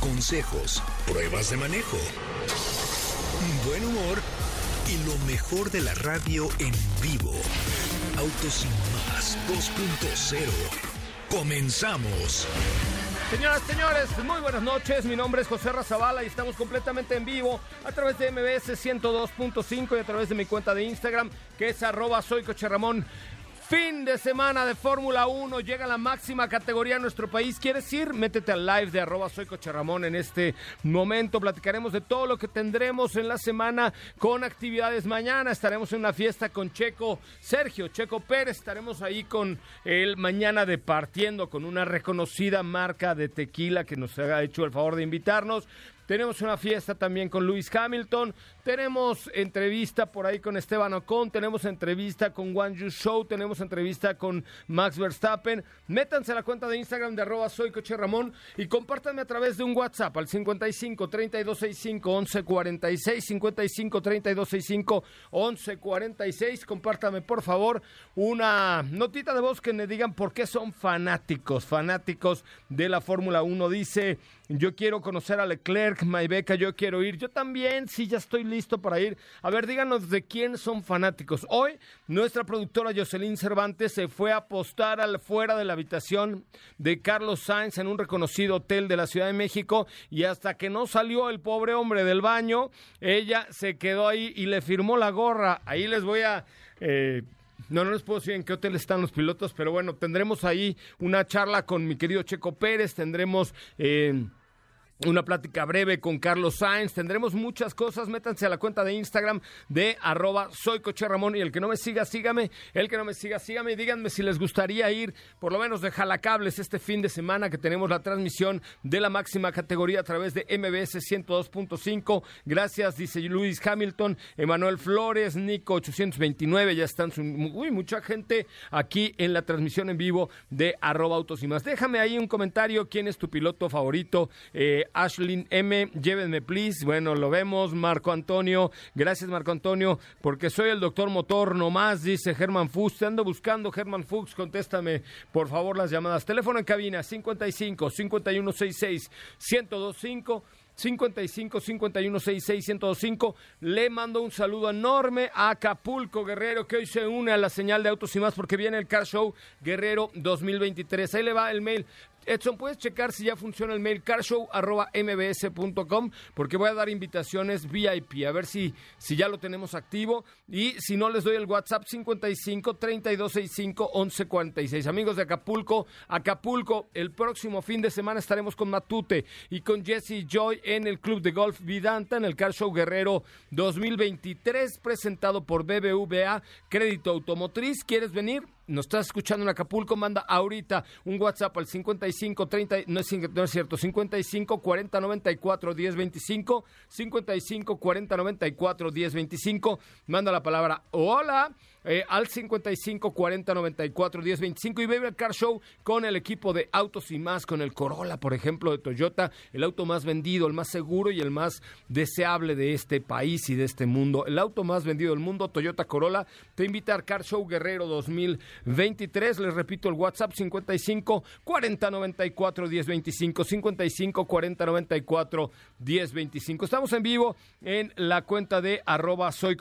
consejos, pruebas de manejo, buen humor y lo mejor de la radio en vivo. Autos y más 2.0. Comenzamos. Señoras, señores, muy buenas noches. Mi nombre es José Razabala y estamos completamente en vivo a través de MBS 102.5 y a través de mi cuenta de Instagram, que es arroba soy Ramón. Fin de semana de Fórmula 1, llega la máxima categoría en nuestro país. ¿Quieres ir? Métete al live de arroba soy Ramón en este momento. Platicaremos de todo lo que tendremos en la semana con actividades. Mañana estaremos en una fiesta con Checo Sergio, Checo Pérez. Estaremos ahí con él mañana departiendo con una reconocida marca de tequila que nos ha hecho el favor de invitarnos. Tenemos una fiesta también con Luis Hamilton. Tenemos entrevista por ahí con Esteban Ocon. Tenemos entrevista con One Yu Show. Tenemos entrevista con Max Verstappen. Métanse a la cuenta de Instagram de arroba soy Coche Ramón y compártanme a través de un WhatsApp al 55 3265 1146. 55 3265 1146. Compártame por favor una notita de voz que me digan por qué son fanáticos, fanáticos de la Fórmula 1. Dice, yo quiero conocer a Leclerc beca, yo quiero ir. Yo también, sí, ya estoy listo para ir. A ver, díganos de quién son fanáticos. Hoy, nuestra productora Jocelyn Cervantes se fue a apostar al fuera de la habitación de Carlos Sainz en un reconocido hotel de la Ciudad de México y hasta que no salió el pobre hombre del baño, ella se quedó ahí y le firmó la gorra. Ahí les voy a... Eh, no, no les puedo decir en qué hotel están los pilotos, pero bueno, tendremos ahí una charla con mi querido Checo Pérez, tendremos... Eh, una plática breve con Carlos Sainz. Tendremos muchas cosas. Métanse a la cuenta de Instagram de arroba Ramón. Y el que no me siga, sígame. El que no me siga, sígame. díganme si les gustaría ir, por lo menos de Jalacables, este fin de semana que tenemos la transmisión de la máxima categoría a través de MBS 102.5. Gracias, dice Luis Hamilton, Emanuel Flores, Nico 829. Ya están uy, mucha gente aquí en la transmisión en vivo de arroba autos y más. Déjame ahí un comentario. ¿Quién es tu piloto favorito? Eh, Ashlyn M, llévenme please. Bueno, lo vemos. Marco Antonio, gracias Marco Antonio, porque soy el doctor motor nomás, dice Germán Fuchs. Te ando buscando, Germán Fuchs, contéstame por favor las llamadas. Teléfono en cabina 55 5166 1025. 55 51 66 1025. Le mando un saludo enorme a Acapulco Guerrero, que hoy se une a la señal de autos y más porque viene el Car Show Guerrero 2023. Ahí le va el mail Edson, ¿puedes checar si ya funciona el mail carshow.mbs.com? Porque voy a dar invitaciones VIP, a ver si, si ya lo tenemos activo. Y si no, les doy el WhatsApp 55 3265 1146. Amigos de Acapulco, Acapulco, el próximo fin de semana estaremos con Matute y con Jesse Joy en el Club de Golf Vidanta, en el Car Show Guerrero 2023, presentado por BBVA Crédito Automotriz. ¿Quieres venir? Nos estás escuchando en Acapulco, manda ahorita un WhatsApp al 55 30, no es, cierto, 55 40 94 10 25, 55 40 94 10 25, manda la palabra hola eh, al 55 40 94 10 25 y Baby Car Show con el equipo de autos y más, con el Corolla, por ejemplo, de Toyota, el auto más vendido, el más seguro y el más deseable de este país y de este mundo. El auto más vendido del mundo, Toyota Corolla, te invita al Car Show Guerrero 2023. Les repito el WhatsApp 55 40 94 10 25, 55 40 94 10 25. Estamos en vivo en la cuenta de arroba soy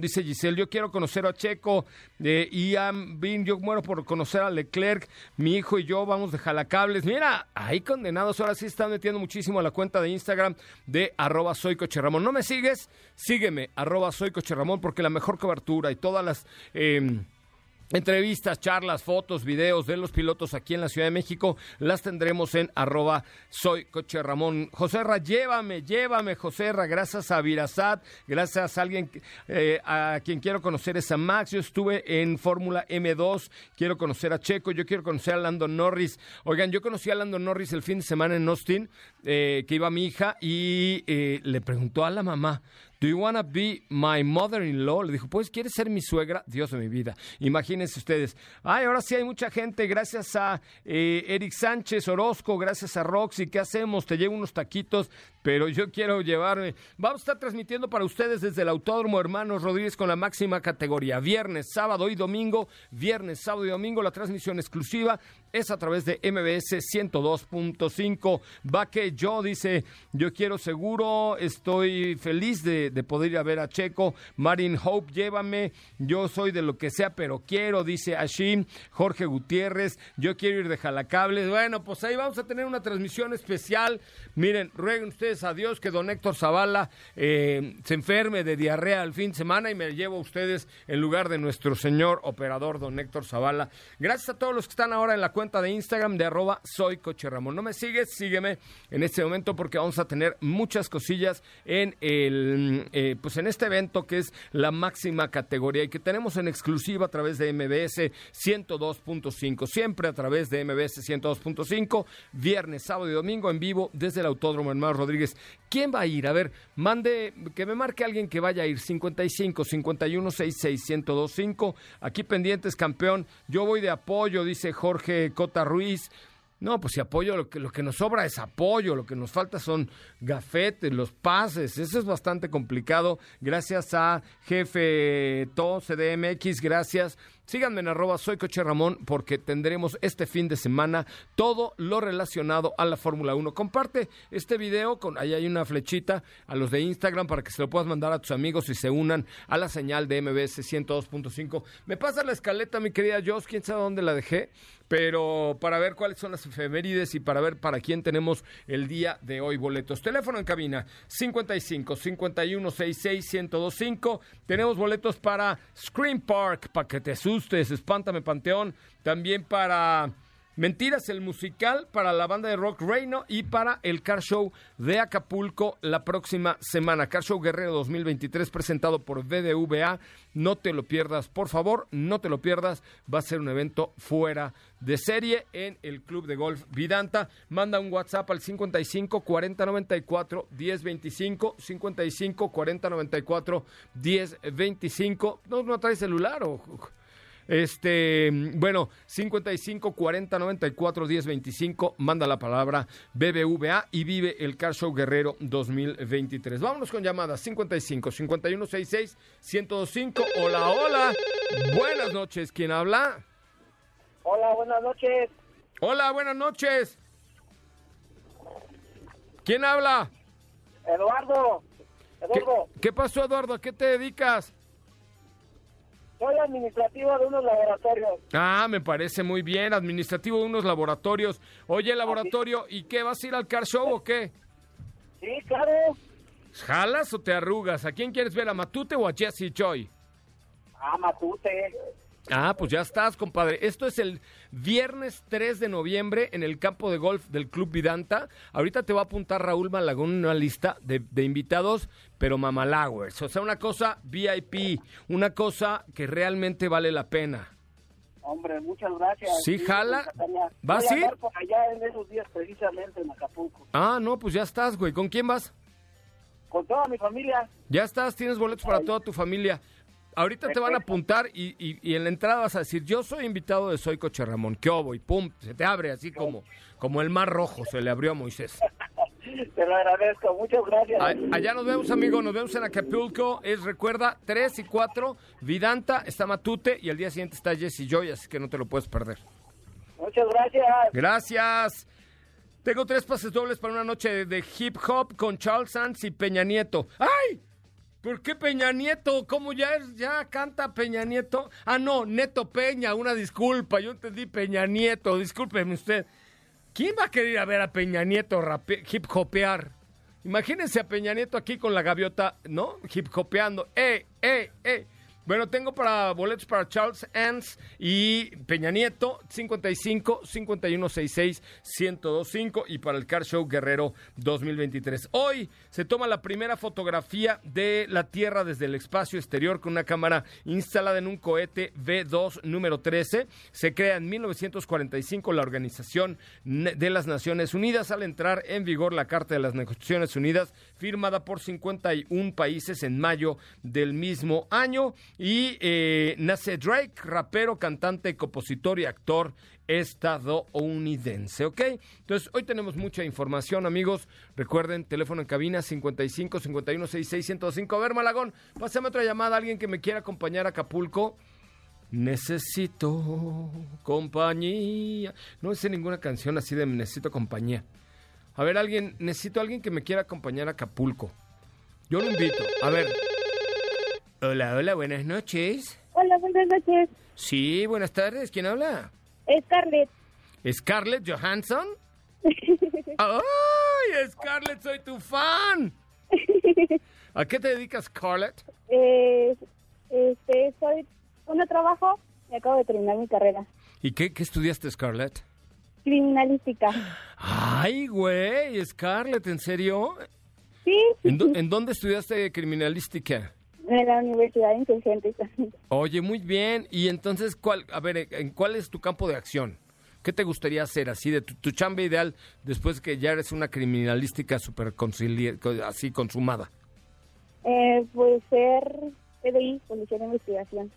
dice Giselle, yo quiero conocer a Checo de Ian Bin, yo muero por conocer a Leclerc, mi hijo y yo vamos de jalacables. Mira, ahí condenados, ahora sí están metiendo muchísimo a la cuenta de Instagram de arroba soy. ¿No me sigues? Sígueme, arroba soy porque la mejor cobertura y todas las... Eh, Entrevistas, charlas, fotos, videos de los pilotos aquí en la Ciudad de México las tendremos en arroba soy coche Ramón. Joserra, llévame, llévame, Joserra, gracias a Virasat, gracias a alguien eh, a quien quiero conocer es a Max. Yo estuve en Fórmula M2, quiero conocer a Checo, yo quiero conocer a Lando Norris. Oigan, yo conocí a Lando Norris el fin de semana en Austin, eh, que iba mi hija y eh, le preguntó a la mamá, Do you wanna be my mother-in-law? Le dijo, pues, ¿quieres ser mi suegra? Dios de mi vida. Imagínense ustedes. Ay, ahora sí hay mucha gente. Gracias a eh, Eric Sánchez Orozco, gracias a Roxy. ¿Qué hacemos? Te llevo unos taquitos pero yo quiero llevarme. Vamos a estar transmitiendo para ustedes desde el Autódromo Hermanos Rodríguez con la máxima categoría. Viernes, sábado y domingo. Viernes, sábado y domingo. La transmisión exclusiva es a través de MBS 102.5. Va que yo dice: Yo quiero seguro, estoy feliz de, poder ir a ver a Checo. Marin Hope, llévame. Yo soy de lo que sea, pero quiero, dice Ashim. Jorge Gutiérrez, yo quiero ir de Jalacables. Bueno, pues ahí vamos a tener una transmisión especial. Miren, rueguen ustedes a Dios que don Héctor Zavala eh, se enferme de diarrea al fin de semana y me llevo a ustedes en lugar de nuestro señor operador, don Héctor Zavala. Gracias a todos los que están ahora en la cuenta de Instagram de arroba soy Coche Ramón. No me sigues, sígueme en este momento porque vamos a tener muchas cosillas en el eh, pues en este evento que es la máxima categoría y que tenemos en exclusiva a través de MBS 102.5, siempre a través de MBS 102.5, viernes, sábado y domingo en vivo desde el Autódromo Hermano Rodríguez ¿Quién va a ir? A ver, mande, que me marque alguien que vaya a ir. 55 51 66 1025. Aquí pendientes, campeón. Yo voy de apoyo, dice Jorge Cota Ruiz. No, pues si apoyo, lo que, lo que nos sobra es apoyo, lo que nos falta son gafetes, los pases, eso es bastante complicado. Gracias a jefe To, CDMX, gracias. Síganme en arroba soy Coche Ramón porque tendremos este fin de semana todo lo relacionado a la Fórmula 1. Comparte este video, con ahí hay una flechita a los de Instagram para que se lo puedas mandar a tus amigos y se unan a la señal de MBS 102.5. Me pasa la escaleta, mi querida Joss, quién sabe dónde la dejé pero para ver cuáles son las efemérides y para ver para quién tenemos el día de hoy boletos. Teléfono en cabina 55 51 66 1025. Tenemos boletos para Scream Park, para que te asustes, espántame Panteón, también para Mentiras, el musical para la banda de rock Reino y para el Car Show de Acapulco la próxima semana. Car Show Guerrero 2023 presentado por BDVA. No te lo pierdas, por favor, no te lo pierdas. Va a ser un evento fuera de serie en el Club de Golf Vidanta. Manda un WhatsApp al 55 40 94 10 25. 55 40 94 10 25. ¿No, no traes celular o.? Este, bueno, 55 40 94 10 25, manda la palabra BBVA y vive el Car Show Guerrero 2023. Vámonos con llamadas 55 51 66 105. Hola, hola. Buenas noches, ¿quién habla? Hola, buenas noches. Hola, buenas noches. ¿Quién habla? Eduardo. Eduardo. ¿Qué, ¿Qué pasó, Eduardo? ¿A qué te dedicas? Soy administrativo de unos laboratorios. Ah, me parece muy bien, administrativo de unos laboratorios. Oye, laboratorio, ¿y qué? ¿Vas a ir al car show o qué? Sí, claro. ¿Jalas o te arrugas? ¿A quién quieres ver, a Matute o a Jesse Choi? A Matute. Ah, pues ya estás, compadre. Esto es el viernes 3 de noviembre en el campo de golf del Club Vidanta. Ahorita te va a apuntar Raúl Malagón una lista de, invitados, pero mamalowers. O sea, una cosa VIP, una cosa que realmente vale la pena. Hombre, muchas gracias. Sí, jala. ¿Vas a ir? allá en esos días precisamente en Acapulco. Ah, no, pues ya estás, güey. ¿Con quién vas? Con toda mi familia. Ya estás, tienes boletos para toda tu familia. Ahorita te van a apuntar y, y, en la entrada vas a decir, yo soy invitado de Soy Coche Ramón, ¿qué obo? Y pum, se te abre así como, como el mar rojo, se le abrió a Moisés. Te lo agradezco, muchas gracias. allá nos vemos, amigo, nos vemos en Acapulco. Es, recuerda, 3 y 4, Vidanta, está Matute y el día siguiente está Jesse Joy, así que no te lo puedes perder. Muchas gracias. Gracias. Tengo tres pases dobles para una noche de hip hop con Charles Sands y Peña Nieto. ¡Ay! ¿Por qué Peña Nieto? ¿Cómo ya es? ¿Ya canta Peña Nieto? Ah, no, Neto Peña, una disculpa. Yo entendí Peña Nieto, discúlpeme usted. ¿Quién va a querer ir a ver a Peña Nieto hip hopear? Imagínense a Peña Nieto aquí con la gaviota, ¿no? Hip hopeando. ¡Eh, eh, eh! Bueno, tengo para boletos para Charles Ans y Peña Nieto, 55 5166 1025 y para el Car Show Guerrero 2023. Hoy se toma la primera fotografía de la Tierra desde el espacio exterior con una cámara instalada en un cohete V2 número 13. Se crea en 1945 la Organización de las Naciones Unidas al entrar en vigor la Carta de las Naciones Unidas firmada por 51 países en mayo del mismo año. Y eh, nace Drake, rapero, cantante, compositor y actor estadounidense, ¿ok? Entonces, hoy tenemos mucha información, amigos. Recuerden, teléfono en cabina 55 51 66 105. A ver, Malagón, pásame otra llamada, alguien que me quiera acompañar a Acapulco. Necesito compañía. No sé ninguna canción así de necesito compañía. A ver, alguien, necesito alguien que me quiera acompañar a Acapulco. Yo lo invito. A ver. Hola, hola, buenas noches. Hola, buenas noches. Sí, buenas tardes. ¿Quién habla? Scarlett. ¿Scarlett Johansson? ¡Ay, Scarlett, soy tu fan! ¿A qué te dedicas, Scarlett? Eh, este, soy, bueno, trabajo y acabo de terminar mi carrera. ¿Y qué, qué estudiaste, Scarlett? Criminalística. ¡Ay, güey! Scarlett, ¿en serio? Sí, ¿En, dó- en dónde estudiaste criminalística? En la Universidad Insurgentes. Oye, muy bien. Y entonces, ¿cuál, a ver, ¿en cuál es tu campo de acción? ¿Qué te gustaría hacer así de tu, tu chamba ideal después que ya eres una criminalística co- así consumada? Eh, pues ser PDI, Policía de Investigación.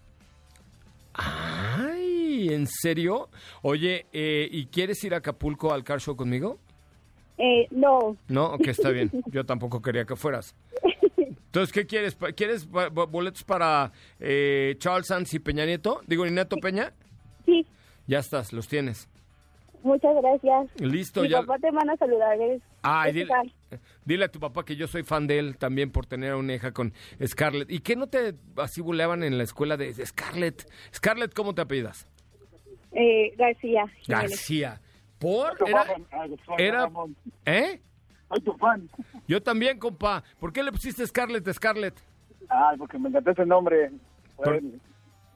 Ay, ¿en serio? Oye, eh, ¿y quieres ir a Acapulco al car show conmigo? Eh, no, No, ok, está bien. Yo tampoco quería que fueras. Entonces, ¿qué quieres? ¿Quieres boletos para eh, Charles Sanz y Peña Nieto? Digo, ¿y Neto Peña? sí, Ya estás, los tienes. muchas gracias. Listo, Mi ya. papá te manda a saludar. Es, Ay, dile, a tu papá que yo soy fan de él también por tener a una hija con Scarlett. ¿Y qué no te así buleaban en la escuela de de Scarlett? Scarlett, ¿cómo te apellidas? Eh, García. García. ¿Por? Era, soy era. ¿eh? Soy tu fan. Yo también, compa. ¿Por qué le pusiste Scarlett Scarlett? Ay, porque me encantó ese nombre. Por-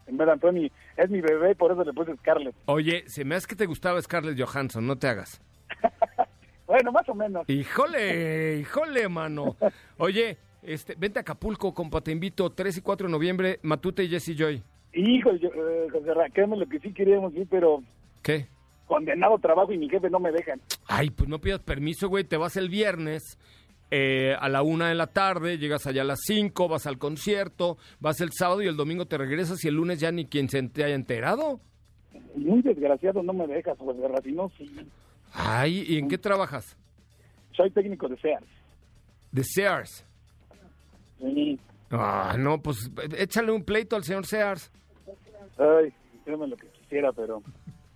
En verdad, fue mi, es mi bebé, por eso le puse Scarlett. Oye, se me hace que te gustaba Scarlett Johansson, no te hagas. Bueno, más o menos. Híjole, híjole, mano. Oye, este, vente a Acapulco, compa, te invito 3 y 4 de noviembre, Matute y Jesse Joy. Hijo, yo, eh, José lo que sí queríamos ir, pero ¿Qué? Condenado trabajo y mi jefe no me dejan. Ay, pues no pidas permiso, güey, te vas el viernes eh, a la una de la tarde, llegas allá a las 5, vas al concierto, vas el sábado y el domingo te regresas y el lunes ya ni quien se te haya enterado. Muy desgraciado no me dejas, José Ra, si no, sí. Ay, ¿y en qué trabajas? Soy técnico de Sears. De Sears. Sí. Ah, no, pues échale un pleito al señor Sears. Ay, créeme lo que quisiera, pero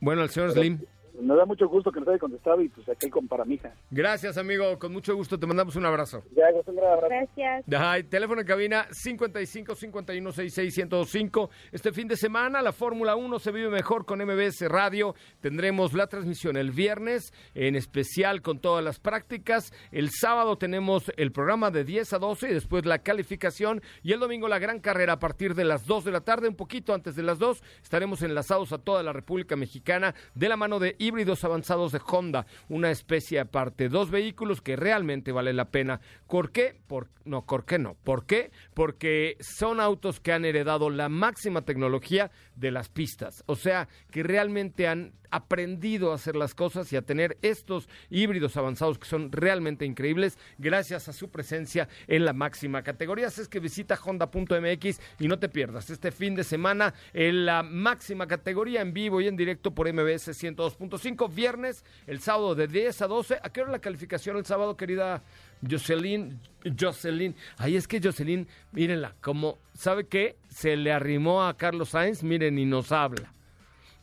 Bueno, al señor Slim. Me da mucho gusto que nos haya contestado y pues aquí con para mi hija. Gracias, amigo. Con mucho gusto te mandamos un abrazo. Ya, un gran abrazo. Gracias. Ay, teléfono en cabina 55 51 66 105. Este fin de semana la Fórmula 1 se vive mejor con MBS Radio. Tendremos la transmisión el viernes, en especial con todas las prácticas. El sábado tenemos el programa de 10 a 12 y después la calificación. Y el domingo la gran carrera a partir de las 2 de la tarde, un poquito antes de las 2. Estaremos enlazados a toda la República Mexicana de la mano de híbridos avanzados de Honda, una especie aparte. Dos vehículos que realmente vale la pena. ¿Por qué? Por, no, ¿por qué no? ¿Por qué? Porque son autos que han heredado la máxima tecnología de las pistas. O sea, que realmente han aprendido a hacer las cosas y a tener estos híbridos avanzados que son realmente increíbles gracias a su presencia en la máxima categoría. Así es que visita honda.mx y no te pierdas este fin de semana en la máxima categoría en vivo y en directo por MBS 102.5 viernes, el sábado de 10 a 12. ¿A qué hora la calificación el sábado, querida Jocelyn? Jocelyn, ahí es que Jocelyn, mírenla, como, ¿sabe qué? Se le arrimó a Carlos Sainz, miren, y nos habla.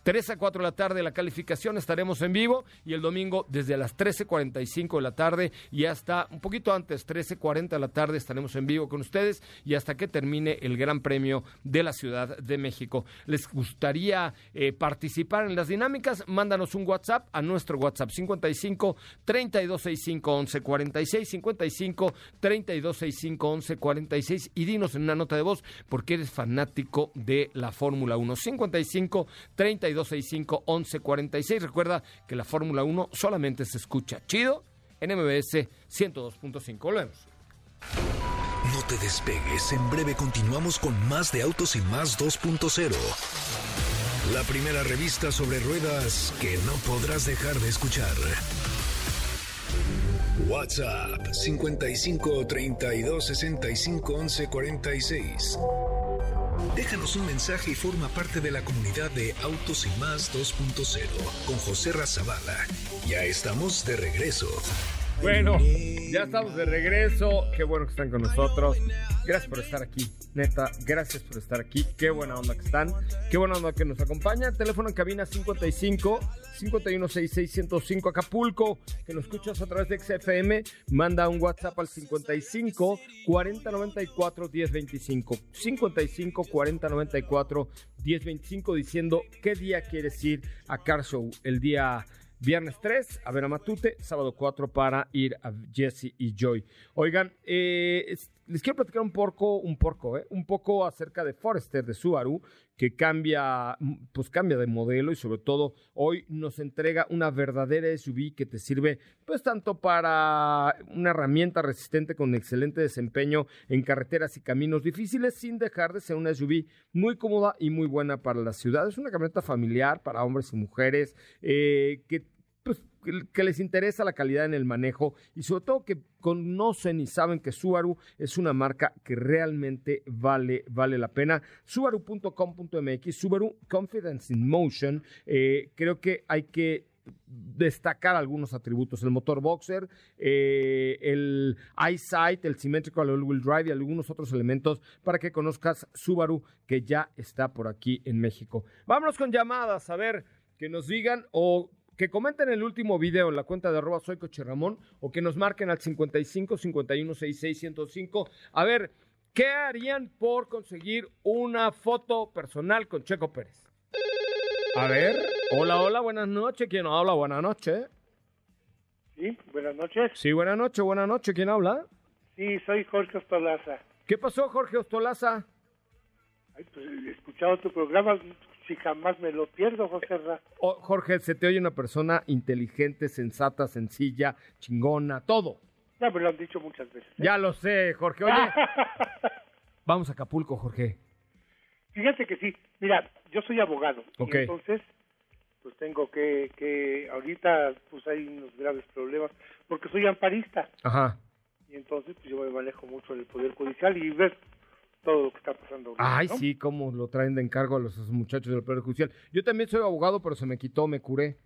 3 a 4 de la tarde la calificación estaremos en vivo y el domingo desde las 13.45 de la tarde y hasta un poquito antes, 13.40 de la tarde estaremos en vivo con ustedes y hasta que termine el Gran Premio de la Ciudad de México. ¿Les gustaría eh, participar en las dinámicas? Mándanos un WhatsApp a nuestro WhatsApp 55 3265 1146 55 3265 1146 y dinos en una nota de voz por qué eres fanático de la Fórmula 1. 55 3265 1146. Recuerda que la Fórmula 1 solamente se escucha chido en MBS 102.5. Volvemos. No te despegues, en breve continuamos con más de Autos y más 2.0. La primera revista sobre ruedas que no podrás dejar de escuchar. WhatsApp 55 32 65 11 46. Déjanos un mensaje y forma parte de la comunidad de Autos y Más 2.0 con José Razabala. Ya estamos de regreso. Bueno, ya estamos de regreso. Qué bueno que están con nosotros. Gracias por estar aquí. Neta, gracias por estar aquí. Qué buena onda que están. Qué buena onda que nos acompaña. Teléfono en cabina 55 5166 Acapulco. Que nos escuchas a través de XFM. Manda un WhatsApp al 55 4094 1025. 55 4094 1025 diciendo qué día quieres ir a Car Show. El día Viernes 3, a ver a Matute. Sábado 4 para ir a Jesse y Joy. Oigan, eh, les quiero platicar un poco, un poco, eh, un poco acerca de Forester de Subaru, que cambia, pues cambia de modelo y sobre todo hoy nos entrega una verdadera SUV que te sirve, pues tanto para una herramienta resistente con excelente desempeño en carreteras y caminos difíciles, sin dejar de ser una SUV muy cómoda y muy buena para la ciudad. Es una camioneta familiar para hombres y mujeres eh, que pues, que les interesa la calidad en el manejo y sobre todo que conocen y saben que Subaru es una marca que realmente vale, vale la pena. Subaru.com.mx, Subaru Confidence in Motion, eh, creo que hay que destacar algunos atributos, el motor boxer, eh, el EyeSight, el Symmetrical All-Wheel Drive y algunos otros elementos para que conozcas Subaru que ya está por aquí en México. Vámonos con llamadas, a ver, que nos digan o que comenten el último video en la cuenta de arroba soy Coche Ramón o que nos marquen al 55 51 66 105. A ver, ¿qué harían por conseguir una foto personal con Checo Pérez? A ver, hola, hola, buenas noches. ¿Quién habla? Buenas noches. Sí, buenas noches. Sí, buenas noches, buenas noches. ¿Quién habla? Sí, soy Jorge Ostolaza. ¿Qué pasó, Jorge Ostolaza? Ay, pues, he escuchado tu programa, si jamás me lo pierdo, José Ra. Oh, Jorge, se te oye una persona inteligente, sensata, sencilla, chingona, todo. Ya me lo han dicho muchas veces. ¿eh? Ya lo sé, Jorge. Oye, vamos a Acapulco, Jorge. Fíjate que sí. Mira, yo soy abogado. Ok. Y entonces, pues tengo que, que, ahorita, pues hay unos graves problemas, porque soy amparista. Ajá. Y entonces, pues yo me manejo mucho en el Poder Judicial y ves todo lo que está pasando. ahorita, Ay, ¿no? sí, cómo lo traen de encargo a los muchachos del Poder Judicial. Yo también soy abogado, pero se me quitó, me curé.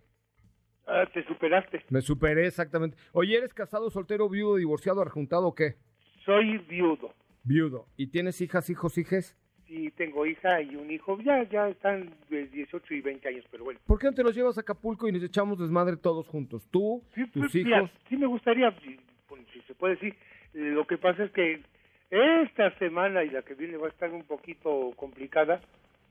Ah, te superaste. Me superé exactamente. Oye, ¿eres casado, soltero, viudo, divorciado, arjuntado o qué? Soy viudo. Viudo. ¿Y tienes hijas, hijos, hijes? Sí, tengo hija y un hijo. Ya, ya están de 18 y 20 años, pero bueno. ¿Por qué no te los llevas a Acapulco y nos echamos desmadre todos juntos? Tú, Sí, tus pues, hijos. mira, sí me gustaría, si, pues, si se puede decir. Lo que pasa es que esta semana y la que viene va a estar un poquito complicada,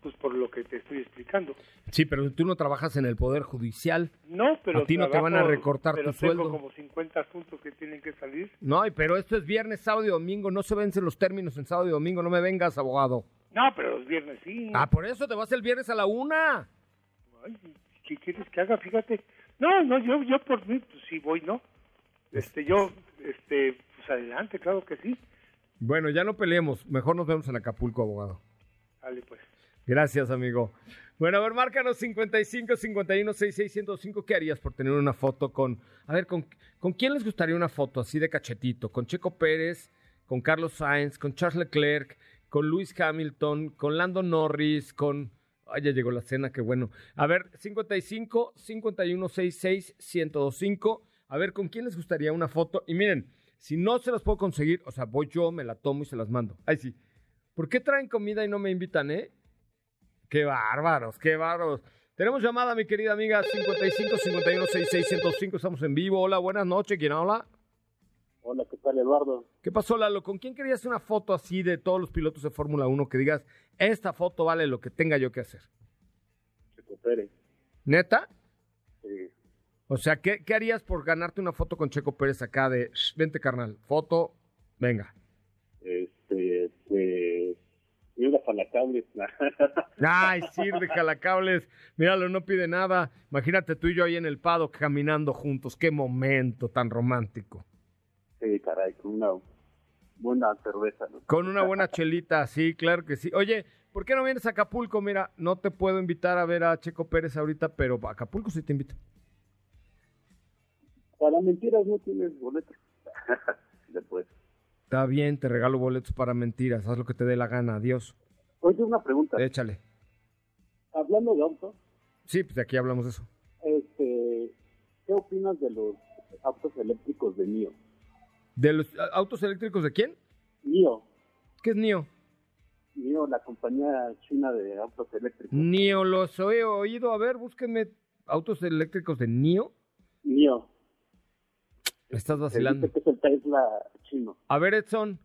pues por lo que te estoy explicando. Sí, pero tú no trabajas en el Poder Judicial. No, pero A ti no te van a recortar pero tu tengo sueldo. como 50 asuntos que tienen que salir. No, pero esto es viernes, sábado y domingo. No se vencen los términos en sábado y domingo. No me vengas, abogado. No, pero los viernes sí. Ah, por eso te vas el viernes a la una. Ay, ¿Qué quieres que haga? Fíjate. No, no, yo, yo por mí, pues sí voy, ¿no? Este, yo, este, pues adelante, claro que sí. Bueno, ya no peleemos. Mejor nos vemos en Acapulco, abogado. Dale, pues. Gracias, amigo. Bueno, a ver, márcanos 55 51 66 105. ¿Qué harías por tener una foto con. A ver, ¿con, ¿con quién les gustaría una foto así de cachetito? ¿Con Checo Pérez? ¿Con Carlos Sainz? ¿Con Charles Leclerc? ¿Con Lewis Hamilton? ¿Con Lando Norris? ¿Con. Ay, ya llegó la cena, qué bueno. A ver, 55 51 66 1025. A ver, ¿con quién les gustaría una foto? Y miren, si no se las puedo conseguir, o sea, voy yo, me la tomo y se las mando. Ay, sí. ¿Por qué traen comida y no me invitan, eh? Qué bárbaros, qué bárbaros. Tenemos llamada, mi querida amiga, 55 51 66 105. Estamos en vivo. Hola, buenas noches. ¿Quién habla? Hola, ¿qué tal, Eduardo? ¿Qué pasó, Lalo? ¿Con quién querías una foto así de todos los pilotos de Fórmula 1 que digas, esta foto vale lo que tenga yo que hacer? Checo Pérez. ¿Neta? Sí. O sea, ¿qué, qué harías por ganarte una foto con Checo Pérez acá de, "Shh, vente carnal, foto, venga? Este, pues, y una falacable. Ay, Sir de Jalacables, míralo, no pide nada. Imagínate tú y yo ahí en el pado caminando juntos, qué momento tan romántico. sí, caray, con una buena cerveza, ¿no? Con una buena chelita, sí, claro que sí. Oye, ¿por qué no vienes a Acapulco? Mira, no te puedo invitar a ver a Checo Pérez ahorita, pero a Acapulco sí te invito. Para mentiras no tienes boletos. Después. Está bien, te regalo boletos para mentiras, haz lo que te dé la gana, adiós. Oye, una pregunta. Échale. Hablando de autos, Sí, pues de aquí hablamos de eso. este, ¿qué opinas de los autos eléctricos de NIO? ¿De los autos eléctricos de quién? NIO, ¿Qué es NIO? NIO, la compañía china de autos eléctricos. NIO, los he oído. A ver, búsquenme autos eléctricos de NIO. NIO. Estás vacilando. dice que es el Tesla chino. A ver, Edson,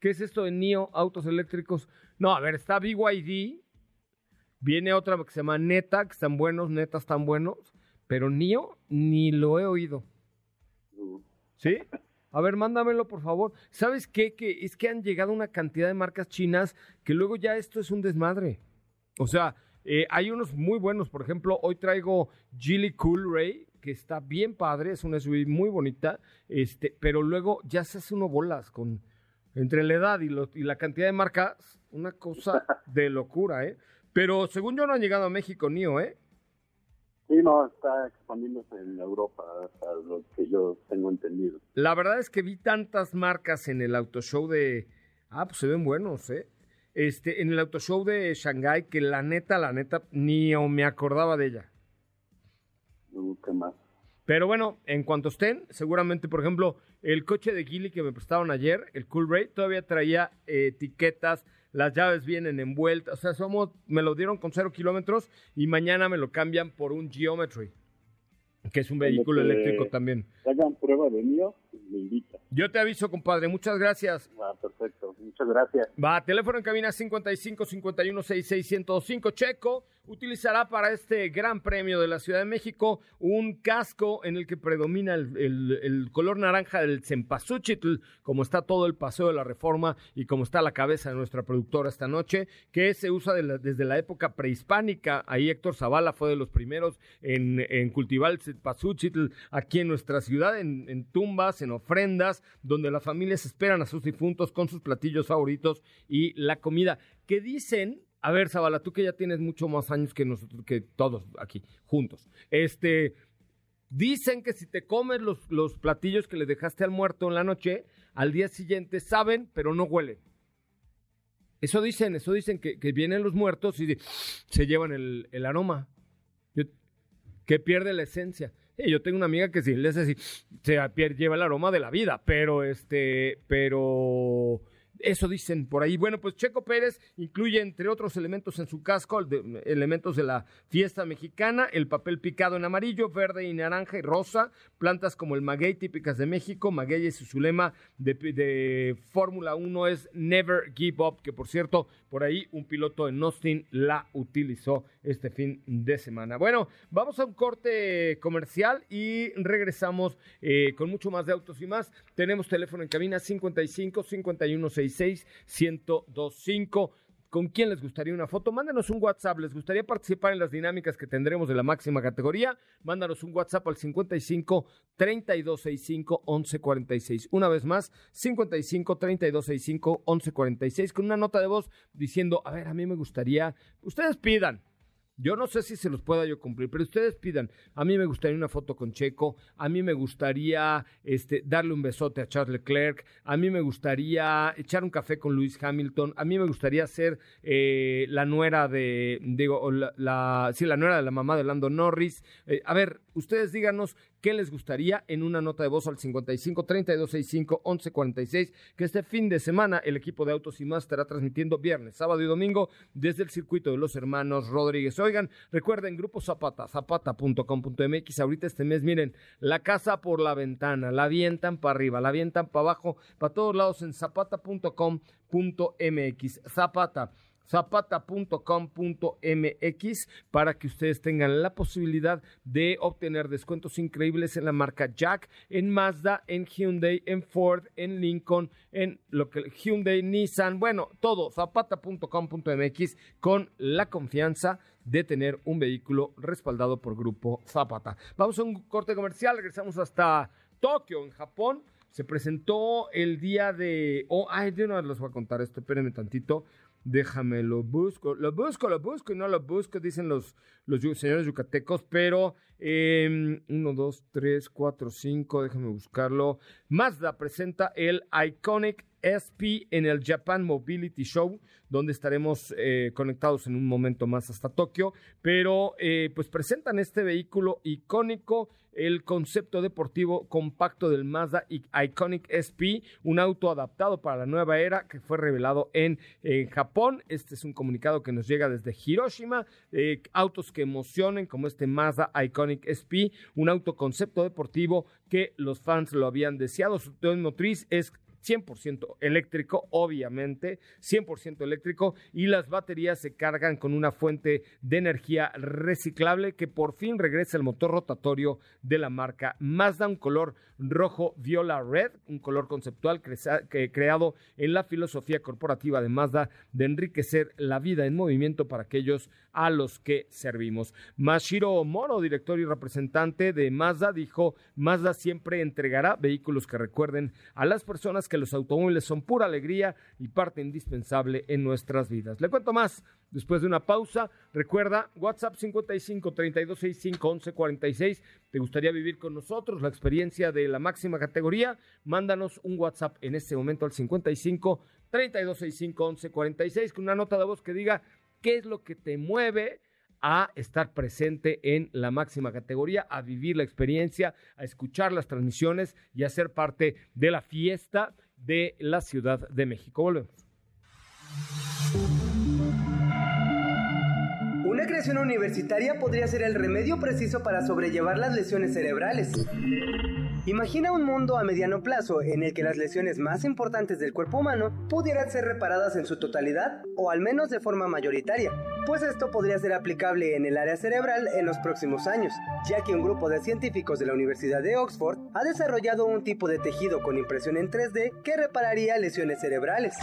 ¿qué es esto de NIO, autos eléctricos? No, a ver, está BYD, viene otra que se llama Neta, que están buenos, Neta están buenos, pero NIO ni lo he oído. ¿Sí? A ver, mándamelo, por favor. ¿Sabes qué? Que es que han llegado una cantidad de marcas chinas que luego ya esto es un desmadre. O sea, eh, hay unos muy buenos. Por ejemplo, hoy traigo Geely Cool Ray, que está bien padre, es una SUV muy bonita, este, pero luego ya se hace uno bolas con entre la edad y, lo- y la cantidad de marcas, una cosa de locura, ¿eh? Pero según yo no han llegado a México, Nio, ¿eh? Sí, no, está expandiéndose en Europa, hasta lo que yo tengo entendido. La verdad es que vi tantas marcas en el auto show de. Ah, pues se ven buenos, ¿eh? Este, en el auto show de Shanghai, que la neta, la neta, ni o me acordaba de ella. Pero bueno, en cuanto estén, seguramente, por ejemplo, el coche de Gilly que me prestaron ayer, el Cool Ray, todavía traía eh, etiquetas, las llaves vienen envueltas, o sea, somos, me lo dieron con cero kilómetros y mañana me lo cambian por un Geometry, que es un vehículo eléctrico también. Hagan prueba de NIO, me invita. Yo te aviso, compadre, muchas gracias. Ah, perfecto. Muchas gracias. Va, teléfono en cabina 55 51 66 105. Checo utilizará para este Gran Premio de la Ciudad de México un casco en el que predomina el, el- el color naranja del cempasúchitl, como está todo el paseo de la reforma y como está la cabeza de nuestra productora esta noche, que se usa de la- desde la época prehispánica. Ahí Héctor Zavala fue de los primeros en, en cultivar el cempasúchitl aquí en nuestra ciudad, en, en tumbas, en ofrendas, donde las familias esperan a sus difuntos con sus platillos favoritos y la comida. Que dicen, a ver, Zavala, tú que ya tienes mucho más años que nosotros, que todos aquí, juntos. Este, dicen que si te comes los, los platillos que le dejaste al muerto en la noche, al día siguiente saben, pero no huelen. Eso dicen, eso dicen que, vienen los muertos y se llevan el, aroma. Que pierde la esencia. Yo tengo una amiga que si le así, se lleva el aroma de la vida, pero este, pero eso dicen por ahí. Bueno, pues Checo Pérez incluye, entre otros elementos en su casco, de- elementos de la fiesta mexicana, el papel picado en amarillo, verde y naranja y rosa, plantas como el maguey típicas de México, maguey y su lema de, Fórmula 1 es Never Give Up, que por cierto, por ahí un piloto en Austin la utilizó este fin de semana. Bueno, vamos a un corte comercial y regresamos eh, con mucho más de autos y más. Tenemos teléfono en cabina 55 5166 1025. ¿Con quién les gustaría una foto? Mándanos un WhatsApp. ¿Les gustaría participar en las dinámicas que tendremos de la máxima categoría? Mándanos un WhatsApp al 55 3265 1146. Una vez más, 55 3265 1146 con una nota de voz diciendo, a ver, a mí me gustaría, ustedes pidan. Yo no sé si se los pueda yo cumplir, pero ustedes pidan. A mí me gustaría una foto con Checo, a mí me gustaría este, darle un besote a Charles Leclerc, a mí me gustaría echar un café con Lewis Hamilton, a mí me gustaría ser la nuera de, digo, la, la- sí, la nuera de la mamá de Lando Norris. Eh, a ver, Ustedes díganos qué les gustaría en una nota de voz al 55 32 65 11 46, que este fin de semana el equipo de Autos y Más estará transmitiendo viernes, sábado y domingo desde el circuito de los hermanos Rodríguez. Oigan, recuerden, Grupo Zapata, zapata.com.mx, ahorita este mes, miren, la casa por la ventana, la avientan para arriba, la avientan para abajo, para todos lados en zapata.com.mx, Zapata zapata.com.mx para que ustedes tengan la posibilidad de obtener descuentos increíbles en la marca Jack, en Mazda, en Hyundai, en Ford, en Lincoln, en lo que Hyundai, Nissan, bueno, todo zapata.com.mx con la confianza de tener un vehículo respaldado por Grupo Zapata. Vamos a un corte comercial, regresamos hasta Tokio, en Japón. Se presentó el día de... Oh, ay, de una les voy a contar esto, espérenme tantito. Déjame, lo busco, lo busco, lo busco y no lo busco, dicen los, los señores yucatecos, pero eh, uno, dos, tres, cuatro, cinco, déjame buscarlo. Mazda presenta el Iconic SP en el Japan Mobility Show, donde estaremos eh, conectados en un momento más hasta Tokio, pero eh, pues presentan este vehículo icónico el concepto deportivo compacto del Mazda Iconic SP, un auto adaptado para la nueva era que fue revelado en, Japón. Este es un comunicado que nos llega desde Hiroshima. Eh, autos que emocionen como este Mazda Iconic SP, un auto concepto deportivo que los fans lo habían deseado. Su motriz es 100% eléctrico, obviamente, 100% eléctrico, y las baterías se cargan con una fuente de energía reciclable que por fin regresa el motor rotatorio de la marca Mazda, un color rojo viola red, un color conceptual creado en la filosofía corporativa de Mazda de enriquecer la vida en movimiento para aquellos a los que servimos. Mashiro Moro, director y representante de Mazda, dijo, Mazda siempre entregará vehículos que recuerden a las personas que los automóviles son pura alegría y parte indispensable en nuestras vidas. Le cuento más después de una pausa. Recuerda, WhatsApp 55 3265 1146. ¿Te gustaría vivir con nosotros la experiencia de la máxima categoría? Mándanos un WhatsApp en este momento al 55 3265 1146 con una nota de voz que diga qué es lo que te mueve a estar presente en la máxima categoría, a vivir la experiencia, a escuchar las transmisiones y a ser parte de la fiesta de la Ciudad de México. Volvemos. Una creación universitaria podría ser el remedio preciso para sobrellevar las lesiones cerebrales. Imagina un mundo a mediano plazo en el que las lesiones más importantes del cuerpo humano pudieran ser reparadas en su totalidad o al menos de forma mayoritaria, pues esto podría ser aplicable en el área cerebral en los próximos años, ya que un grupo de científicos de la Universidad de Oxford ha desarrollado un tipo de tejido con impresión en 3D que repararía lesiones cerebrales.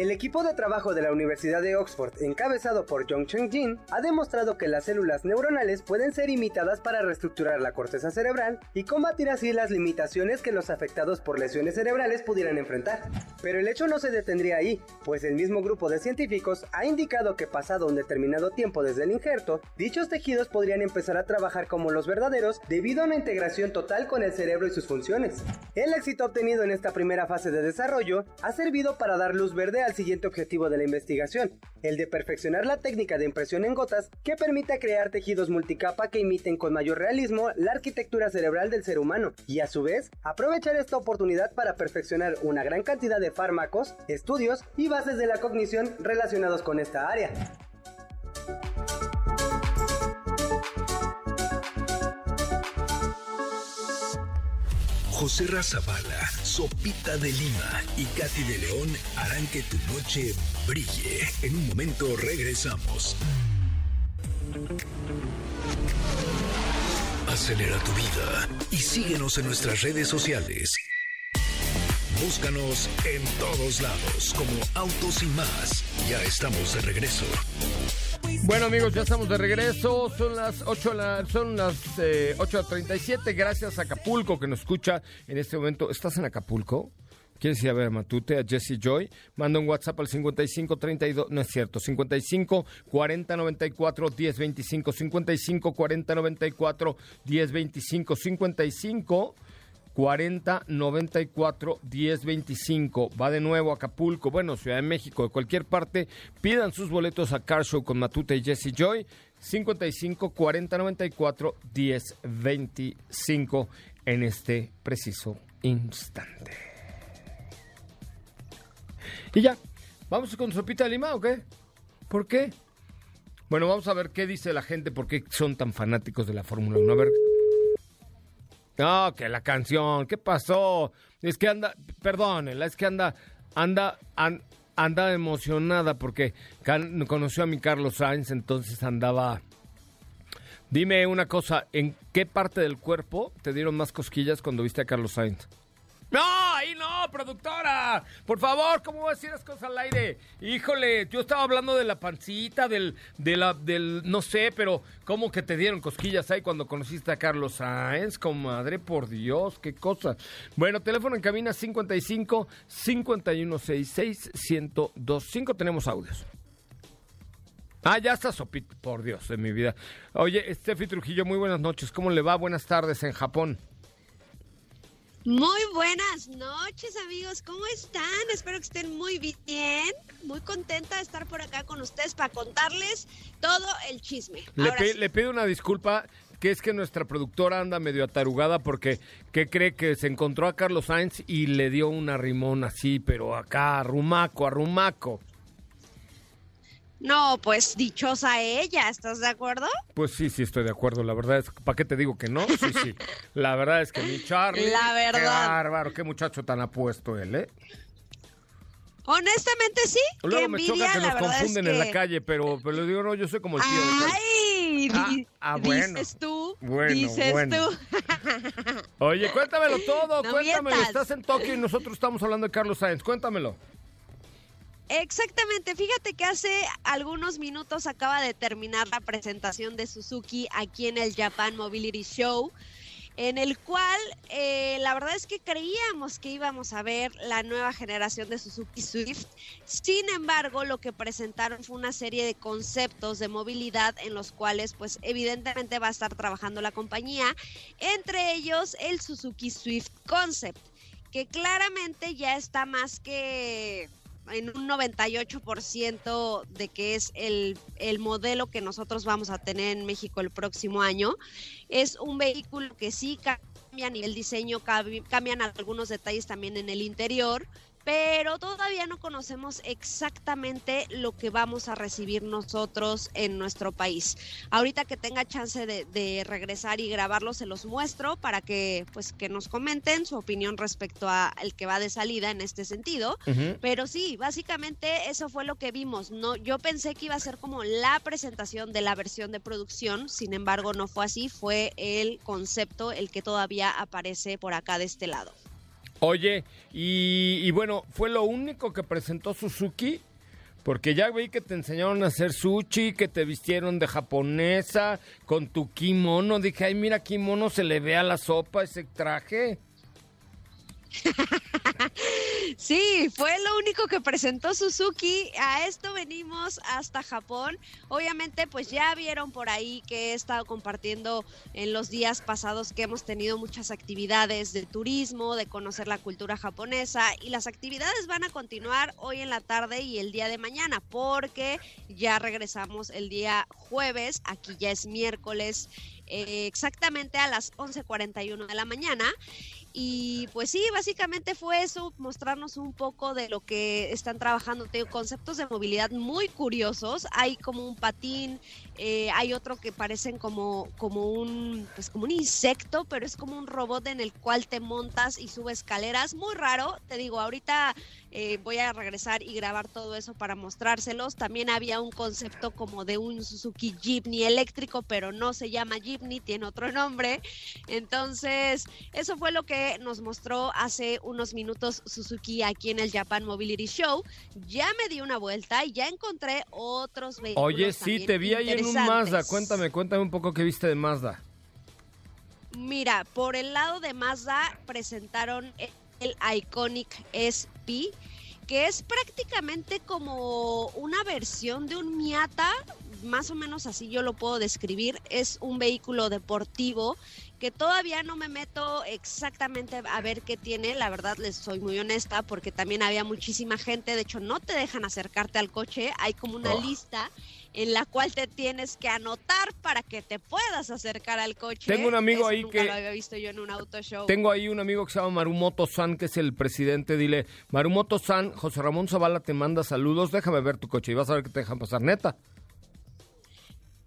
El equipo de trabajo de la Universidad de Oxford, encabezado por Jong Cheng Jin, ha demostrado que las células neuronales pueden ser imitadas para reestructurar la corteza cerebral y combatir así las limitaciones que los afectados por lesiones cerebrales pudieran enfrentar. Pero el hecho no se detendría ahí, pues el mismo grupo de científicos ha indicado que pasado un determinado tiempo desde el injerto, dichos tejidos podrían empezar a trabajar como los verdaderos debido a una integración total con el cerebro y sus funciones. El éxito obtenido en esta primera fase de desarrollo ha servido para dar luz verde al siguiente objetivo de la investigación, el de perfeccionar la técnica de impresión en gotas que permita crear tejidos multicapa que imiten con mayor realismo la arquitectura cerebral del ser humano y a su vez aprovechar esta oportunidad para perfeccionar una gran cantidad de fármacos, estudios y bases de la cognición relacionados con esta área. José Razabala, Sopita de Lima y Katy de León harán que tu noche brille. En un momento regresamos. Acelera tu vida y síguenos en nuestras redes sociales. Búscanos en todos lados como Autos y más. Ya estamos de regreso. Bueno amigos, ya estamos de regreso. Son las 8, son las eh, 8.37. Gracias a Acapulco que nos escucha en este momento. ¿Estás en Acapulco? ¿Quieres ir a ver Matute, a Jesse Joy? Manda un WhatsApp al 55 32, no es cierto, 55 40 94 10 25, 55 40 94 10 25, 55 40 94 10 25. Va de nuevo a Acapulco, bueno, Ciudad de México, de cualquier parte. Pidan sus boletos a Car Show con Matute y Jesse Joy. 55 40 94 10 25 en este preciso instante. Y ya, ¿vamos con sopita de lima o qué? ¿Por qué? Bueno, vamos a ver qué dice la gente, por qué son tan fanáticos de la Fórmula 1. A ver. No, que la canción, ¿qué pasó? Es que anda, perdónenla, es que anda, anda, an- anda emocionada porque conoció a mi Carlos Sainz, entonces andaba... Dime una cosa, ¿en qué parte del cuerpo te dieron más cosquillas cuando viste a Carlos Sainz? No, ahí no, productora. Por favor, ¿cómo vas a decir las cosas al aire? Híjole, yo estaba hablando de la pancita, del, del, no sé, pero ¿cómo que te dieron cosquillas ahí cuando conociste a Carlos Sáenz? Comadre, por Dios, qué cosa. Bueno, teléfono en cabina 55 5166 1025. Tenemos audios. Ah, ya está Sopit, por Dios de mi vida. Oye, Steffi Trujillo, muy buenas noches. ¿Cómo le va? Buenas tardes en Japón. Muy buenas noches amigos, ¿cómo están? Espero que estén muy bien, muy contenta de estar por acá con ustedes para contarles todo el chisme. Le, Ahora pi- sí. le pido una disculpa, que es que nuestra productora anda medio atarugada porque que cree que se encontró a Carlos Sainz y le dio un arrimón así, pero acá, arrumaco, arrumaco. No, pues dichosa ella, ¿estás de acuerdo? Pues sí, sí, estoy de acuerdo. La verdad es que, ¿para qué te digo que no? Sí, sí. La verdad es que mi Charlie. La verdad. Qué bárbaro, qué muchacho tan apuesto él, ¿eh? Honestamente sí, Luego qué me envidia, choca que nos confunden es en la que- calle, pero, pero le digo, no, yo soy como el tío de. ¡Ay! Ah, ah, bueno. Dices tú, Bueno, dices bueno. tú. Oye, cuéntamelo todo, No cuéntamelo. mientas. Estás en Tokio y nosotros estamos hablando de Carlos Sainz. Cuéntamelo. Exactamente, fíjate que hace algunos minutos acaba de terminar la presentación de Suzuki aquí en el Japan Mobility Show, en el cual eh, la verdad es que creíamos que íbamos a ver la nueva generación de Suzuki Swift. Sin embargo, lo que presentaron fue una serie de conceptos de movilidad en los cuales pues evidentemente va a estar trabajando la compañía, entre ellos el Suzuki Swift Concept, que claramente ya está más que en un 98% de que es el, el modelo que nosotros vamos a tener en México el próximo año. Es un vehículo que sí cambia a nivel diseño, cambian algunos detalles también en el interior, pero todavía no conocemos exactamente lo que vamos a recibir nosotros en nuestro país. Ahorita que tenga chance de, de regresar y grabarlo, se los muestro para que pues que nos comenten su opinión respecto a el que va de salida en este sentido. Pero sí, básicamente eso fue lo que vimos. No, yo pensé que iba a ser como la presentación de la versión de producción, sin embargo no fue así, fue el concepto el que todavía aparece por acá de este lado. Oye, y, bueno, ¿fue lo único que presentó Suzuki? Porque ya vi que te enseñaron a hacer sushi, que te vistieron de japonesa, con tu kimono. Dije, ay, mira, kimono se le ve a la sopa ese traje. Sí, fue lo único que presentó Suzuki. A esto venimos hasta Japón. Obviamente, pues ya vieron por ahí que he estado compartiendo en los días pasados que hemos tenido muchas actividades de turismo, de conocer la cultura japonesa y las actividades van a continuar hoy en la tarde y el día de mañana porque ya regresamos el día jueves, aquí ya es miércoles. eh, exactamente a las 11:41 de la mañana y pues sí, básicamente fue eso, mostrarnos un poco de lo que están trabajando. Tengo conceptos de movilidad muy curiosos. Hay como un patín, eh, hay otro que parecen como, como un pues como un insecto, pero es como un robot en el cual te montas y subes escaleras. Muy raro, te digo, ahorita eh, voy a regresar y grabar todo eso para mostrárselos. También había un concepto como de un Suzuki Jeepney eléctrico, pero no se llama Jeepney, tiene otro nombre. Entonces, eso fue lo que nos mostró hace unos minutos Suzuki aquí en el Japan Mobility Show. Ya me di una vuelta y ya encontré otros vehículos. Oye, sí, te vi ahí en un. Mazda. Cuéntame, cuéntame un poco qué viste de Mazda. Mira, por el lado de Mazda presentaron el Iconic SP, que es prácticamente como una versión de un Miata más o menos así yo lo puedo describir. Es un vehículo deportivo que todavía no me meto exactamente a ver qué tiene, la verdad les soy muy honesta porque también había muchísima gente, de hecho no te dejan acercarte al coche, hay como una Oh. lista en la cual te tienes que anotar para que te puedas acercar al coche. Tengo un amigo Eso ahí nunca que- lo había visto yo en un auto show. Tengo ahí un amigo que se llama Marumoto San, que es el presidente. Dile, Marumoto San, José Ramón Zavala te manda saludos, déjame ver tu coche y vas a ver que te dejan pasar, neta.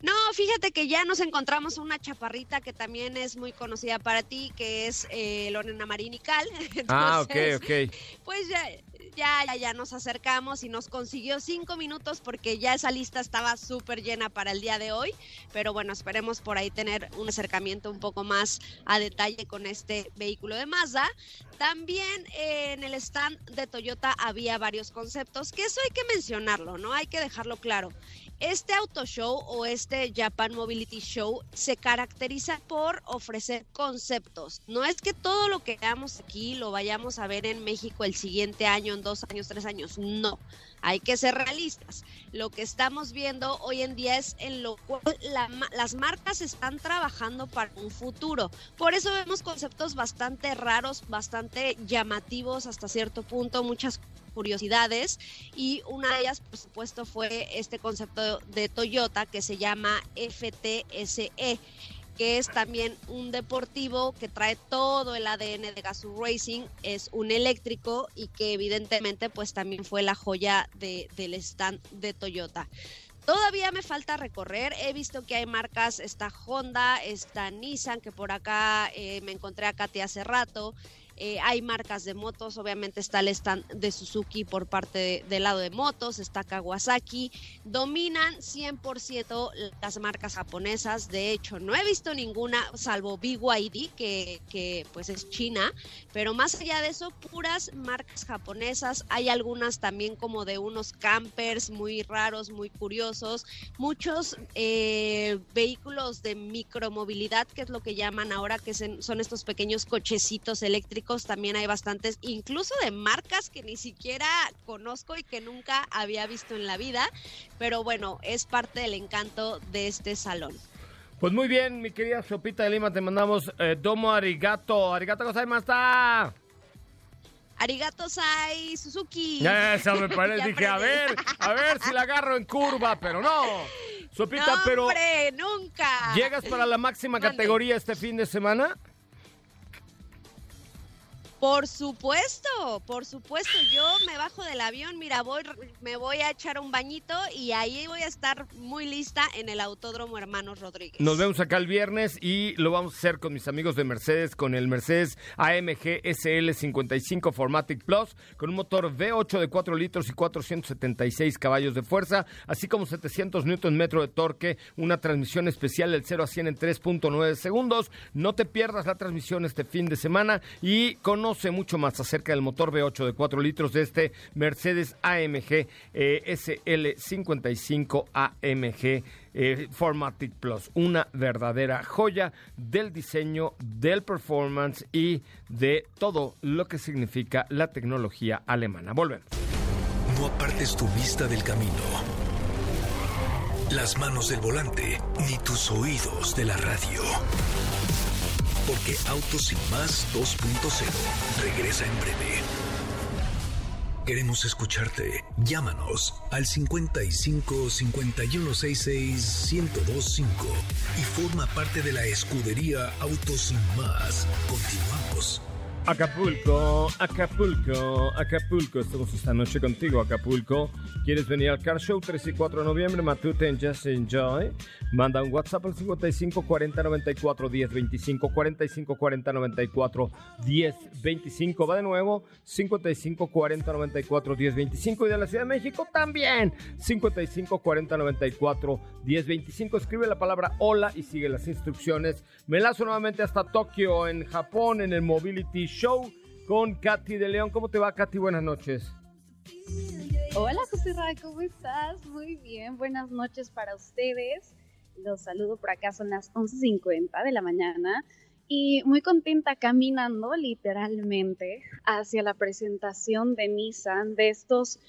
No, fíjate que ya nos encontramos una chaparrita que también es muy conocida para ti, que es eh, Lorena Marinical. Ah, ok, Entonces, ok. Pues ya, ya, ya, ya nos acercamos y nos consiguió cinco minutos porque ya esa lista estaba súper llena para el día de hoy. Pero bueno, esperemos por ahí tener un acercamiento un poco más a detalle con este vehículo de Mazda. También eh, en el stand de Toyota había varios conceptos, que eso hay que mencionarlo, ¿no? Hay que dejarlo claro. Este auto show o este Japan Mobility Show se caracteriza por ofrecer conceptos. No es que todo lo que veamos aquí lo vayamos a ver en México el siguiente año, en dos años, tres años. No. Hay que ser realistas. Lo que estamos viendo hoy en día es en lo cual las marcas están trabajando para un futuro. Por eso vemos conceptos bastante raros, bastante llamativos hasta cierto punto, muchas curiosidades y una de ellas por supuesto fue este concepto de Toyota que se llama FTSE que es también un deportivo que trae todo el ADN de Gazoo Racing, es un eléctrico y que evidentemente pues también fue la joya de- del stand de Toyota. Todavía me falta recorrer. He visto que hay marcas, está Honda, está Nissan, que por acá eh, me encontré a Katy hace rato. Eh, hay marcas de motos, obviamente está el stand de Suzuki por parte de- del lado de motos, está Kawasaki. Dominan 100% las marcas japonesas. De hecho, no he visto ninguna, salvo BYD, que, que pues es China. Pero más allá de eso, puras marcas japonesas. Hay algunas también como de unos campers muy raros, muy curiosos. Muchos eh, vehículos de micromovilidad, que es lo que llaman ahora, que son estos pequeños cochecitos eléctricos. También hay bastantes, incluso de marcas que ni siquiera conozco y que nunca había visto en la vida. Pero bueno, es parte del encanto de este salón. Pues muy bien, mi querida Sopita de Lima, te mandamos eh, domo arigato. Arigato gozaimashita. Arigato Sai Suzuki. Eso me parece. Dije, a ver, a ver si la agarro en curva, pero no. Sopita, No, pero hombre, nunca. ¿llegas para la máxima categoría este fin de semana? Por supuesto, por supuesto. Yo me bajo del avión, mira, voy, me voy a echar un bañito y ahí voy a estar muy lista en el Autódromo Hermanos Rodríguez. Nos vemos acá el viernes y lo vamos a hacer con mis amigos de Mercedes, con el Mercedes AMG SL55 Formatic Plus, con un motor V8 de 4 litros y 476 caballos de fuerza, así como 700 newton metro de torque, una transmisión especial del 0 a 100 en 3.9 segundos. No te pierdas la transmisión este fin de semana y conoce mucho más acerca del motor V8 de 4 litros de este Mercedes AMG eh, SL55 AMG Formatic Plus, una verdadera joya del diseño, del performance y de todo lo que significa la tecnología alemana. Volvemos. No apartes tu vista del camino, las manos del volante, ni tus oídos de la radio. Porque Autos Sin Más 2.0 regresa en breve. Queremos escucharte. Llámanos al 55 5166 1025 y forma parte de la escudería Autos Sin Más. Continuamos. Acapulco, Acapulco, Acapulco. Estamos esta noche contigo, Acapulco. ¿Quieres venir al Car Show 3 y 4 de noviembre? Matute en Just Enjoy. Manda un WhatsApp al 55 40 94 10 25. 45 40 94 10 25. Va de nuevo. 55 40 94 10 25. Y de la Ciudad de México también. 55 40 94 10 25. Escribe la palabra hola y sigue las instrucciones. Me lazo nuevamente hasta Tokio, en Japón, en el Mobility Show con Katy de León. ¿Cómo te va, Katy? Buenas noches. Hola José Ra, ¿cómo estás? Muy bien, buenas noches para ustedes. Los saludo por acá, son las 11.50 de la mañana y muy contenta caminando literalmente hacia la presentación de Nissan de estos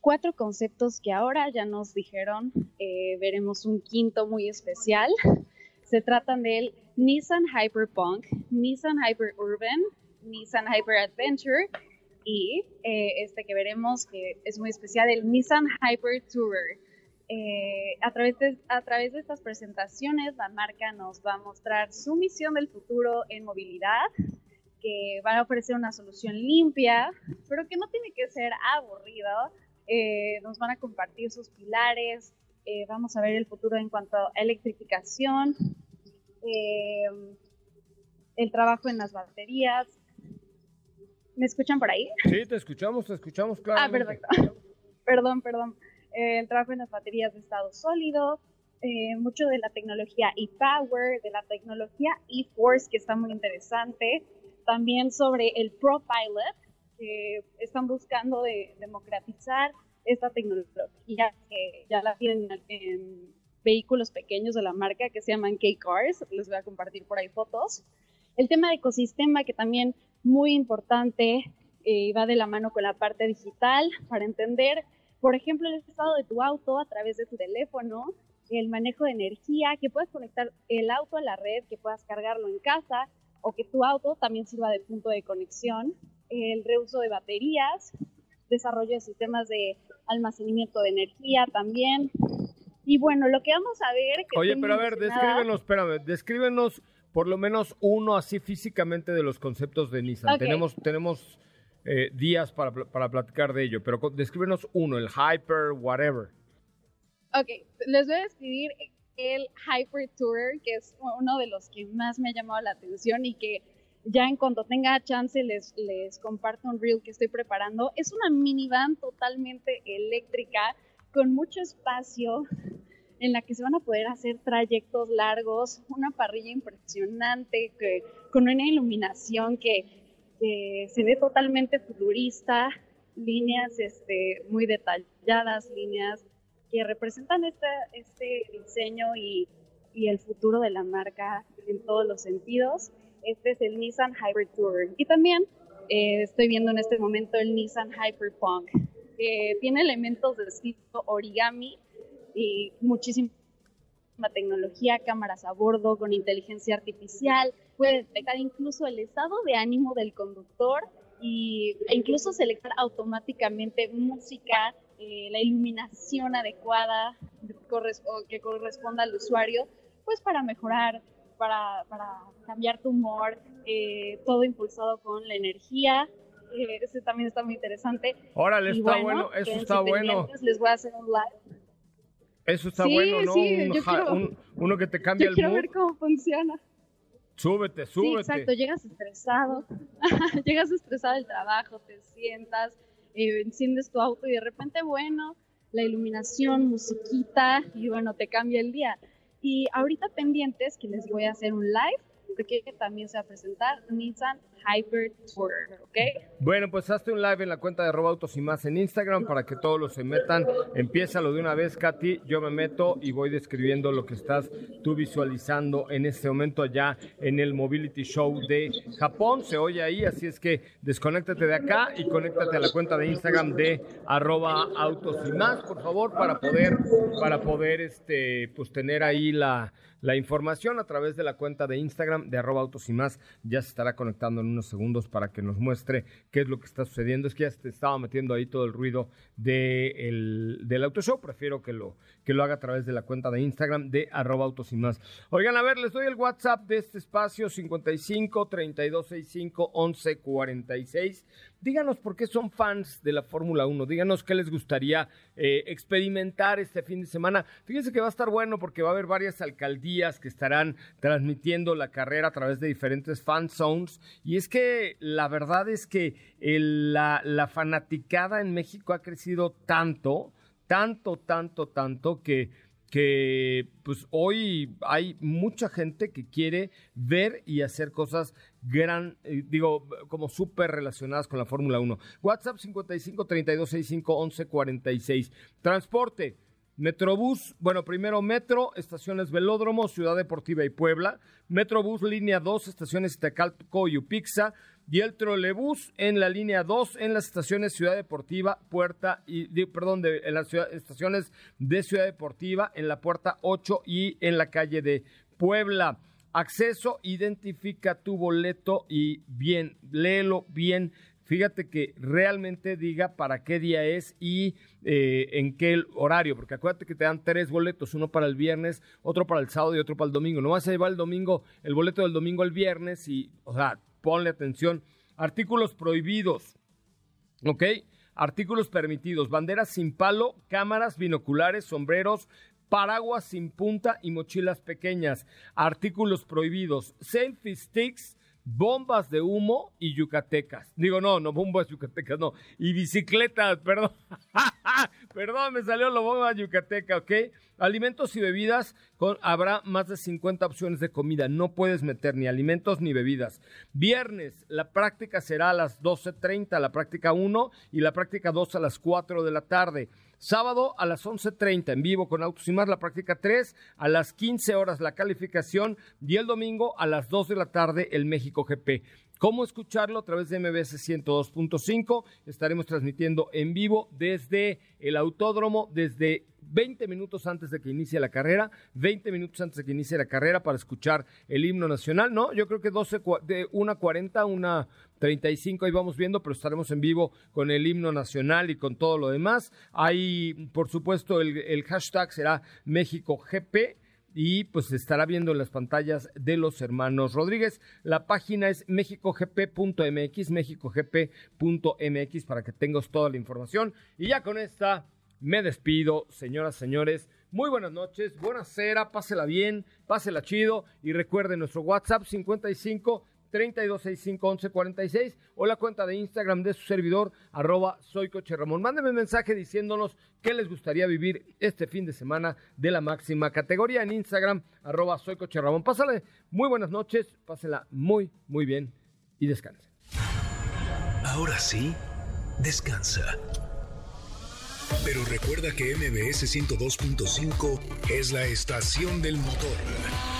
cuatro conceptos que ahora ya nos dijeron, eh, veremos un quinto muy especial. Se tratan del Nissan Hyperpunk, Nissan Hyper Urban, Nissan Hyper Adventure y eh, este que veremos que es muy especial, el Nissan Hyper Tourer. Eh, a, través de, a través de estas presentaciones, la marca nos va a mostrar su misión del futuro en movilidad, que va a ofrecer una solución limpia, pero que no tiene que ser aburrido. Eh, nos van a compartir sus pilares, vamos a ver el futuro en cuanto a electrificación, el trabajo en las baterías, ¿Me escuchan por ahí? Sí, te escuchamos, te escuchamos, claro. Ah, perfecto. perdón, perdón. Eh, el trabajo en las baterías de estado sólido, eh, mucho de la tecnología e-Power, de la tecnología e-Force, que está muy interesante. También sobre el ProPilot, que están buscando de, democratizar esta tecnología que ya la tienen en vehículos pequeños de la marca que se llaman K-Cars. Les voy a compartir por ahí fotos. El tema de ecosistema, que también muy importante y eh, va de la mano con la parte digital para entender, por ejemplo, el estado de tu auto a través de tu teléfono, el manejo de energía, que puedas conectar el auto a la red, que puedas cargarlo en casa o que tu auto también sirva de punto de conexión, el reuso de baterías, desarrollo de sistemas de almacenamiento de energía también. Y bueno, lo que vamos a ver... Oye, pero a ver, descríbenos, espérame, descríbenos por lo menos uno así físicamente de los conceptos de Nissan. Tenemos, tenemos eh, días para, para, platicar de ello, pero descríbenos uno, el Hyper, whatever. Ok, les voy a describir el Hyper Tourer, que es uno de los que más me ha llamado la atención y que ya en cuanto tenga chance les, les comparto un reel que estoy preparando. Es una minivan totalmente eléctrica, con mucho espacio, en la que se van a poder hacer trayectos largos, una parrilla impresionante, que, con una iluminación que, se ve totalmente futurista, líneas este, muy detalladas, líneas que representan este, este diseño y, y, el futuro de la marca en todos los sentidos. Este es el Nissan Hybrid Tour. Y también eh, estoy viendo en este momento el Nissan Hyperpunk, que tiene elementos de estilo origami, y muchísima tecnología, cámaras a bordo con inteligencia artificial, puede detectar incluso el estado de ánimo del conductor y, e incluso seleccionar automáticamente música, eh, la iluminación adecuada que corresponda al usuario, pues para mejorar, para, para cambiar tu humor, eh, todo impulsado con la energía. Eh, ese también está muy interesante. Órale, está bueno, eso está bueno. Les voy a hacer un live eso está bueno, ¿no? un, uno que te cambia yo quiero ver cómo funciona. Súbete, súbete. Sí, exacto, llegas estresado, llegas estresado del trabajo, te sientas, eh, enciendes tu auto y de repente, bueno, la iluminación, musiquita y bueno, te cambia el día. Y ahorita pendientes que les voy a hacer un live porque también se va a presentar Nissan Hyper Tour, ¿ok? Bueno, pues hazte un live en la cuenta de Robautos y más en Instagram para que todos los se metan. Empieza lo de una vez, Katy. Yo me meto y voy describiendo lo que estás tú visualizando en este momento allá en el Mobility Show de Japón. Se oye ahí, así es que desconéctate de acá y conéctate a la cuenta de Instagram de arroba autos y más, por favor, para poder, para poder este, pues tener ahí la la información a través de la cuenta de Instagram de arroba autos y más. Ya se estará conectando en unos segundos para que nos muestre qué es lo que está sucediendo. Es que ya se estaba metiendo ahí todo el ruido de el, del auto show. Prefiero que lo, que lo haga a través de la cuenta de Instagram de arroba autos y más. Oigan, a ver, les doy el WhatsApp de este espacio 55 3265 1146. Díganos por qué son fans de la Fórmula 1. Díganos qué les gustaría eh, experimentar este fin de semana. Fíjense que va a estar bueno porque va a haber varias alcaldías que estarán transmitiendo la carrera a través de diferentes fan zones. Y es que la verdad es que la, la fanaticada en México ha crecido tanto, tanto, tanto, tanto que que pues hoy hay mucha gente que quiere ver y hacer cosas gran, eh, digo, como súper relacionadas con la Fórmula 1. WhatsApp 55 32 65 11 46. Transporte. Metrobús, bueno, primero Metro, estaciones Velódromo, Ciudad Deportiva y Puebla. Metrobús, línea 2, estaciones Itacalco y Upixa. Y el trolebús en la línea 2 en las estaciones Ciudad Deportiva, Puerta y perdón, de, en las estaciones de Ciudad Deportiva, en la puerta 8 y en la calle de Puebla. Acceso, identifica tu boleto y bien, léelo bien. Fíjate que realmente diga para qué día es y eh, en qué horario, porque acuérdate que te dan tres boletos, uno para el viernes, otro para el sábado y otro para el domingo. No vas a llevar el domingo, el boleto del domingo al viernes y, o sea, ponle atención. Artículos prohibidos, ¿ok? Artículos permitidos, banderas sin palo, cámaras, binoculares, sombreros, paraguas sin punta y mochilas pequeñas. Artículos prohibidos, selfie sticks, bombas de humo y yucatecas. Digo, no, no bombas yucatecas, no. Y bicicletas, perdón. perdón, me salió la bomba yucateca, ¿ok? Alimentos y bebidas, habrá más de 50 opciones de comida. No puedes meter ni alimentos ni bebidas. Viernes, la práctica será a las 12.30, la práctica 1 y la práctica 2 a las 4 de la tarde. Sábado a las 11.30 en vivo con Autos y Más, la práctica 3, a las 15 horas la calificación y el domingo a las 2 de la tarde el México GP. ¿Cómo escucharlo? A través de MBS 102.5. Estaremos transmitiendo en vivo desde el autódromo, desde 20 minutos antes de que inicie la carrera, 20 minutos antes de que inicie la carrera para escuchar el himno nacional, ¿no? Yo creo que 12, de 1.40, una 35, ahí vamos viendo, pero estaremos en vivo con el himno nacional y con todo lo demás. Ahí, por supuesto, el, el hashtag será México GP y pues estará viendo en las pantallas de los hermanos Rodríguez. La página es mexicogp.mx, mexicogp.mx para que tengas toda la información. Y ya con esta me despido, señoras, señores. Muy buenas noches, buena cera, pásela bien, pásela chido y recuerden nuestro WhatsApp 55 3265 46 o la cuenta de Instagram de su servidor arroba soy Coche Ramón. Mándenme un mensaje diciéndonos qué les gustaría vivir este fin de semana de la máxima categoría en Instagram arroba soy Coche Ramón. Pásale muy buenas noches, pásela muy, muy bien y descanse. Ahora sí, descansa. Pero recuerda que MBS 102.5 es la estación del motor.